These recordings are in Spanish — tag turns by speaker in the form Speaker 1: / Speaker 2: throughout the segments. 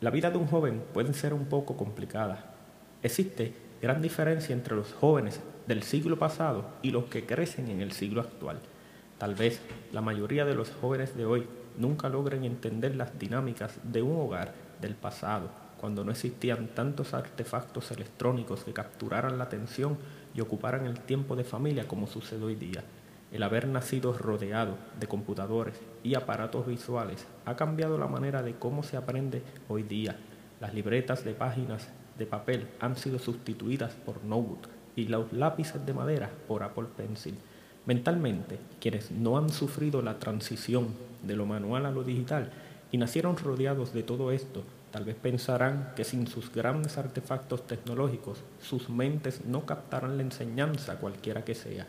Speaker 1: La vida de un joven puede ser un poco complicada. Existe gran diferencia entre los jóvenes del siglo pasado y los que crecen en el siglo actual. Tal vez la mayoría de los jóvenes de hoy nunca logren entender las dinámicas de un hogar del pasado, cuando no existían tantos artefactos electrónicos que capturaran la atención y ocuparan el tiempo de familia como sucede hoy día. El haber nacido rodeado de computadores y aparatos visuales ha cambiado la manera de cómo se aprende hoy día. Las libretas de páginas de papel han sido sustituidas por notebook y los lápices de madera por Apple Pencil. Mentalmente, quienes no han sufrido la transición de lo manual a lo digital y nacieron rodeados de todo esto, tal vez pensarán que sin sus grandes artefactos tecnológicos, sus mentes no captarán la enseñanza cualquiera que sea.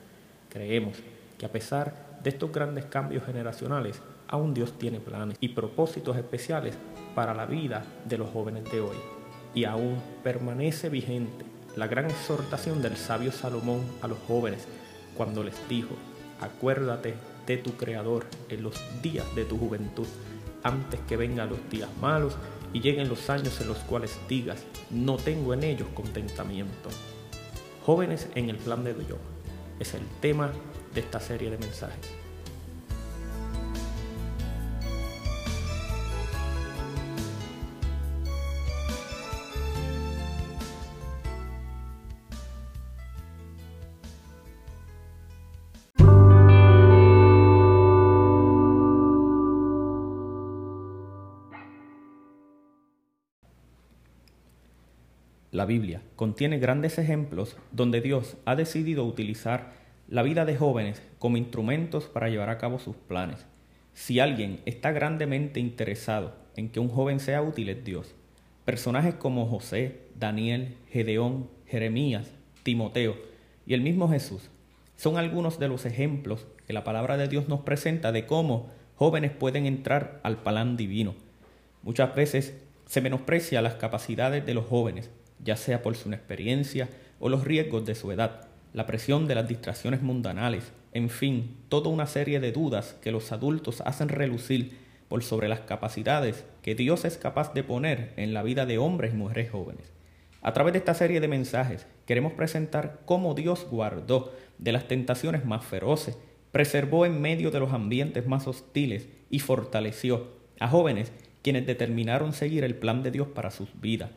Speaker 1: Creemos que a pesar de estos grandes cambios generacionales, aún Dios tiene planes y propósitos especiales para la vida de los jóvenes de hoy. Y aún permanece vigente la gran exhortación del sabio Salomón a los jóvenes cuando les dijo, acuérdate de tu Creador en los días de tu juventud, antes que vengan los días malos y lleguen los años en los cuales digas, no tengo en ellos contentamiento. Jóvenes en el plan de Dios es el tema de esta serie de mensajes. La Biblia contiene grandes ejemplos donde Dios ha decidido utilizar la vida de jóvenes como instrumentos para llevar a cabo sus planes. Si alguien está grandemente interesado en que un joven sea útil es Dios. Personajes como José, Daniel, Gedeón, Jeremías, Timoteo y el mismo Jesús son algunos de los ejemplos que la palabra de Dios nos presenta de cómo jóvenes pueden entrar al plan divino. Muchas veces se menosprecia las capacidades de los jóvenes, ya sea por su inexperiencia o los riesgos de su edad la presión de las distracciones mundanales, en fin, toda una serie de dudas que los adultos hacen relucir por sobre las capacidades que Dios es capaz de poner en la vida de hombres y mujeres jóvenes. A través de esta serie de mensajes queremos presentar cómo Dios guardó de las tentaciones más feroces, preservó en medio de los ambientes más hostiles y fortaleció a jóvenes quienes determinaron seguir el plan de Dios para sus vidas.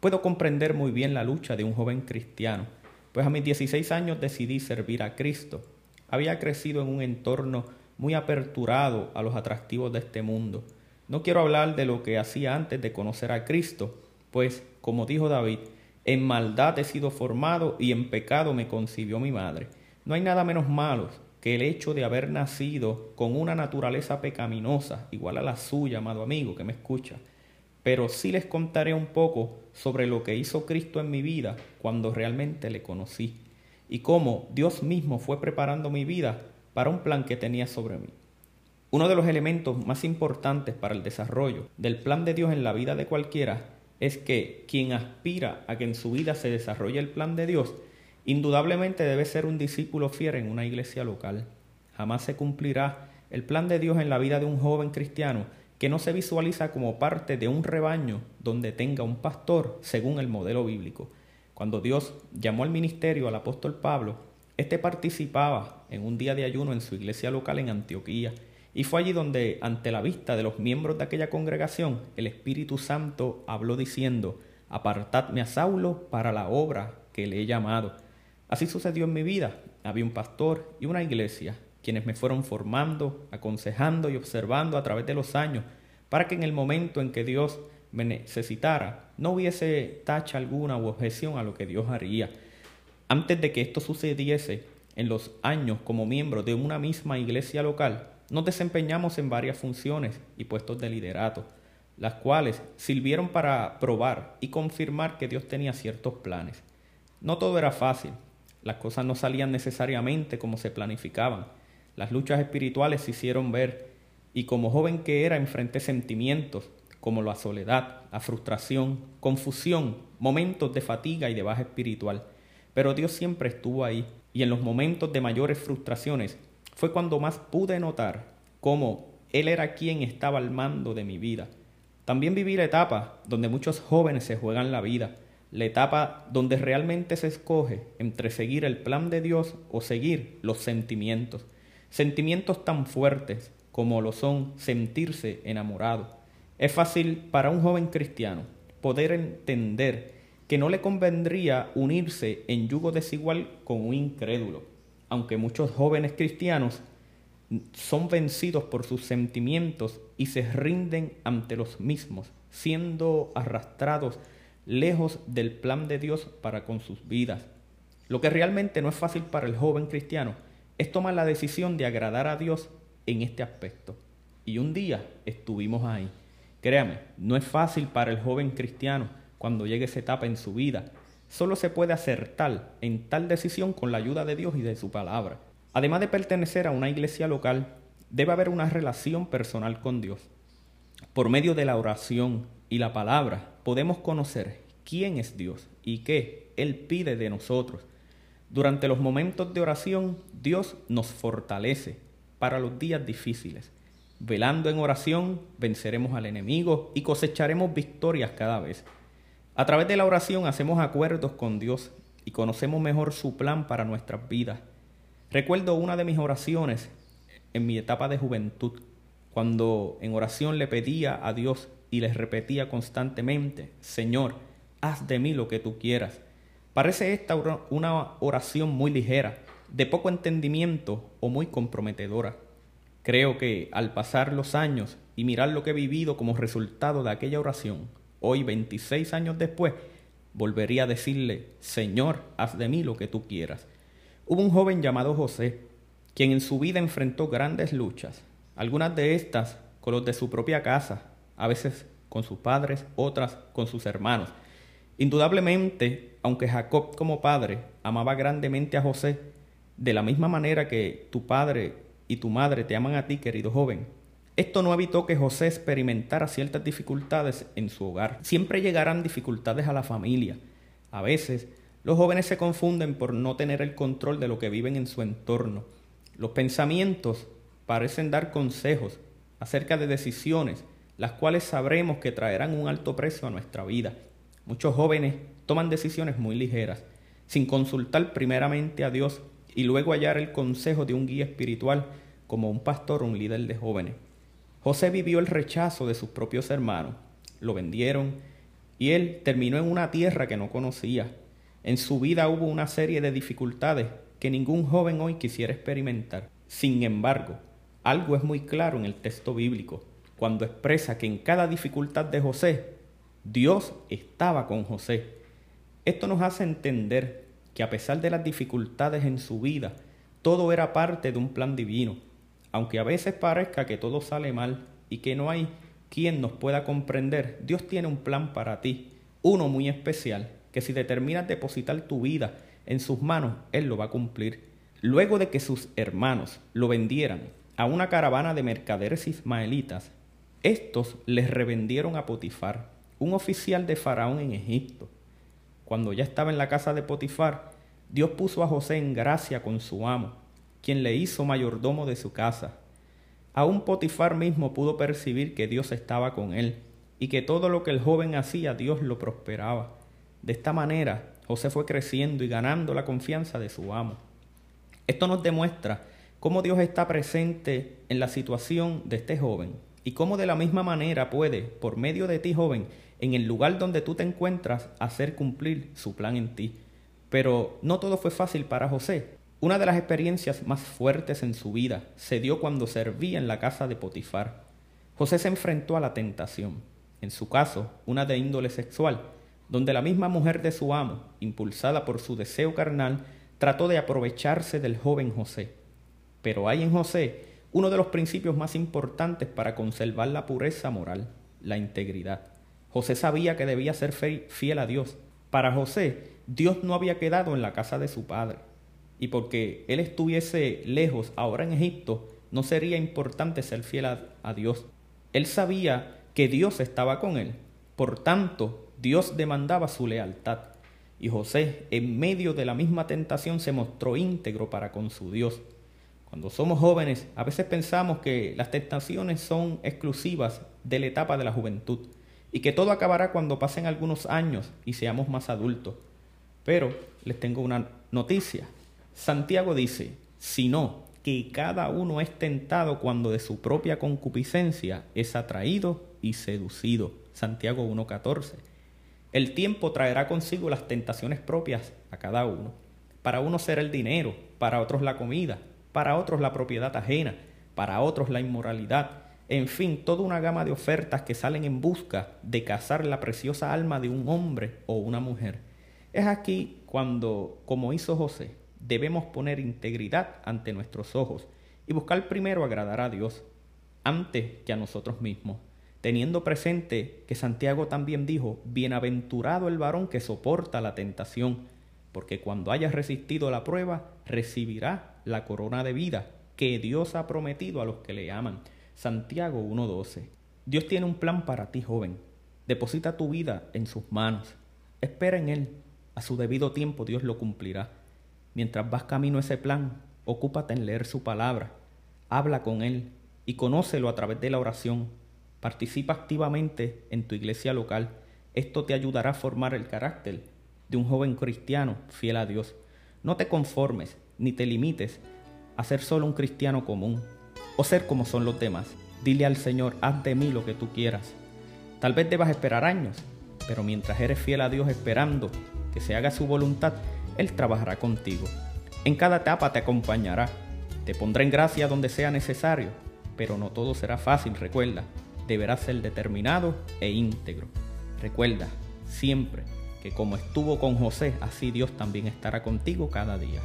Speaker 1: Puedo comprender muy bien la lucha de un joven cristiano pues a mis 16 años decidí servir a Cristo. Había crecido en un entorno muy aperturado a los atractivos de este mundo. No quiero hablar de lo que hacía antes de conocer a Cristo, pues, como dijo David, en maldad he sido formado y en pecado me concibió mi madre. No hay nada menos malo que el hecho de haber nacido con una naturaleza pecaminosa, igual a la suya, amado amigo que me escucha. Pero sí les contaré un poco sobre lo que hizo Cristo en mi vida cuando realmente le conocí y cómo Dios mismo fue preparando mi vida para un plan que tenía sobre mí. Uno de los elementos más importantes para el desarrollo del plan de Dios en la vida de cualquiera es que quien aspira a que en su vida se desarrolle el plan de Dios, indudablemente debe ser un discípulo fiel en una iglesia local. Jamás se cumplirá el plan de Dios en la vida de un joven cristiano que no se visualiza como parte de un rebaño donde tenga un pastor según el modelo bíblico. Cuando Dios llamó al ministerio al apóstol Pablo, éste participaba en un día de ayuno en su iglesia local en Antioquía, y fue allí donde, ante la vista de los miembros de aquella congregación, el Espíritu Santo habló diciendo, apartadme a Saulo para la obra que le he llamado. Así sucedió en mi vida. Había un pastor y una iglesia quienes me fueron formando, aconsejando y observando a través de los años, para que en el momento en que Dios me necesitara, no hubiese tacha alguna u objeción a lo que Dios haría. Antes de que esto sucediese, en los años como miembro de una misma iglesia local, nos desempeñamos en varias funciones y puestos de liderato, las cuales sirvieron para probar y confirmar que Dios tenía ciertos planes. No todo era fácil, las cosas no salían necesariamente como se planificaban, las luchas espirituales se hicieron ver y como joven que era enfrenté sentimientos como la soledad, la frustración, confusión, momentos de fatiga y de baja espiritual. Pero Dios siempre estuvo ahí y en los momentos de mayores frustraciones fue cuando más pude notar cómo Él era quien estaba al mando de mi vida. También viví la etapa donde muchos jóvenes se juegan la vida, la etapa donde realmente se escoge entre seguir el plan de Dios o seguir los sentimientos, sentimientos tan fuertes como lo son sentirse enamorado. Es fácil para un joven cristiano poder entender que no le convendría unirse en yugo desigual con un incrédulo, aunque muchos jóvenes cristianos son vencidos por sus sentimientos y se rinden ante los mismos, siendo arrastrados lejos del plan de Dios para con sus vidas. Lo que realmente no es fácil para el joven cristiano es tomar la decisión de agradar a Dios en este aspecto. Y un día estuvimos ahí. Créame, no es fácil para el joven cristiano cuando llegue esa etapa en su vida. Solo se puede hacer tal en tal decisión con la ayuda de Dios y de su palabra. Además de pertenecer a una iglesia local, debe haber una relación personal con Dios. Por medio de la oración y la palabra podemos conocer quién es Dios y qué Él pide de nosotros. Durante los momentos de oración, Dios nos fortalece para los días difíciles. Velando en oración, venceremos al enemigo y cosecharemos victorias cada vez. A través de la oración hacemos acuerdos con Dios y conocemos mejor su plan para nuestras vidas. Recuerdo una de mis oraciones en mi etapa de juventud, cuando en oración le pedía a Dios y les repetía constantemente, Señor, haz de mí lo que tú quieras. Parece esta una oración muy ligera, de poco entendimiento o muy comprometedora. Creo que al pasar los años y mirar lo que he vivido como resultado de aquella oración, hoy 26 años después, volvería a decirle, Señor, haz de mí lo que tú quieras. Hubo un joven llamado José, quien en su vida enfrentó grandes luchas, algunas de estas con los de su propia casa, a veces con sus padres, otras con sus hermanos. Indudablemente, aunque Jacob como padre amaba grandemente a José, de la misma manera que tu padre y tu madre te aman a ti, querido joven, esto no evitó que José experimentara ciertas dificultades en su hogar. Siempre llegarán dificultades a la familia. A veces los jóvenes se confunden por no tener el control de lo que viven en su entorno. Los pensamientos parecen dar consejos acerca de decisiones, las cuales sabremos que traerán un alto precio a nuestra vida. Muchos jóvenes toman decisiones muy ligeras, sin consultar primeramente a Dios y luego hallar el consejo de un guía espiritual como un pastor o un líder de jóvenes. José vivió el rechazo de sus propios hermanos, lo vendieron y él terminó en una tierra que no conocía, en su vida hubo una serie de dificultades que ningún joven hoy quisiera experimentar. Sin embargo, algo es muy claro en el texto bíblico, cuando expresa que en cada dificultad de José, Dios estaba con José. Esto nos hace entender que a pesar de las dificultades en su vida, todo era parte de un plan divino. Aunque a veces parezca que todo sale mal y que no hay quien nos pueda comprender, Dios tiene un plan para ti, uno muy especial que si determinas depositar tu vida en sus manos, Él lo va a cumplir. Luego de que sus hermanos lo vendieran a una caravana de mercaderes ismaelitas, estos les revendieron a Potifar, un oficial de Faraón en Egipto. Cuando ya estaba en la casa de Potifar, Dios puso a José en gracia con su amo, quien le hizo mayordomo de su casa. Aún Potifar mismo pudo percibir que Dios estaba con él y que todo lo que el joven hacía Dios lo prosperaba. De esta manera, José fue creciendo y ganando la confianza de su amo. Esto nos demuestra cómo Dios está presente en la situación de este joven y cómo de la misma manera puede, por medio de ti joven, en el lugar donde tú te encuentras, hacer cumplir su plan en ti. Pero no todo fue fácil para José. Una de las experiencias más fuertes en su vida se dio cuando servía en la casa de Potifar. José se enfrentó a la tentación, en su caso, una de índole sexual, donde la misma mujer de su amo, impulsada por su deseo carnal, trató de aprovecharse del joven José. Pero hay en José uno de los principios más importantes para conservar la pureza moral, la integridad. José sabía que debía ser fiel a Dios. Para José, Dios no había quedado en la casa de su padre. Y porque él estuviese lejos ahora en Egipto, no sería importante ser fiel a, Dios. Él sabía que Dios estaba con él. Por tanto, Dios demandaba su lealtad. Y José, en medio de la misma tentación, se mostró íntegro para con su Dios. Cuando somos jóvenes, a veces pensamos que las tentaciones son exclusivas de la etapa de la juventud. Y que todo acabará cuando pasen algunos años y seamos más adultos. Pero les tengo una noticia. Santiago dice, si no, que cada uno es tentado cuando de su propia concupiscencia es atraído y seducido. Santiago 1.14. El tiempo traerá consigo las tentaciones propias a cada uno. Para uno será el dinero, para otros la comida, para otros la propiedad ajena, para otros la inmoralidad, en fin, toda una gama de ofertas que salen en busca de cazar la preciosa alma de un hombre o una mujer. Es aquí cuando, como hizo José, debemos poner integridad ante nuestros ojos y buscar primero agradar a Dios antes que a nosotros mismos, teniendo presente que Santiago también dijo, bienaventurado el varón que soporta la tentación, porque cuando haya resistido la prueba, recibirá la corona de vida que Dios ha prometido a los que le aman. Santiago 1.12. Dios tiene un plan para ti, joven. Deposita tu vida en sus manos. Espera en Él. A su debido tiempo Dios lo cumplirá. Mientras vas camino a ese plan, ocúpate en leer su palabra. Habla con Él y conócelo a través de la oración. Participa activamente en tu iglesia local. Esto te ayudará a formar el carácter de un joven cristiano fiel a Dios. No te conformes ni te limites a ser solo un cristiano común o ser como son los demás. Dile al Señor, haz de mí lo que tú quieras. Tal vez debas esperar años, pero mientras eres fiel a Dios esperando que se haga su voluntad, Él trabajará contigo. En cada etapa te acompañará. Te pondrá en gracia donde sea necesario, pero no todo será fácil, recuerda. Deberás ser determinado e íntegro. Recuerda, siempre que como estuvo con José, así Dios también estará contigo cada día.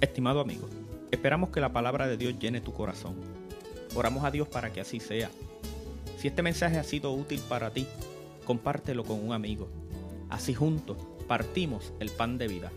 Speaker 1: Estimado amigo, esperamos que la palabra de Dios llene tu corazón. Oramos a Dios para que así sea. Si este mensaje ha sido útil para ti, compártelo con un amigo. Así juntos partimos el pan de vida.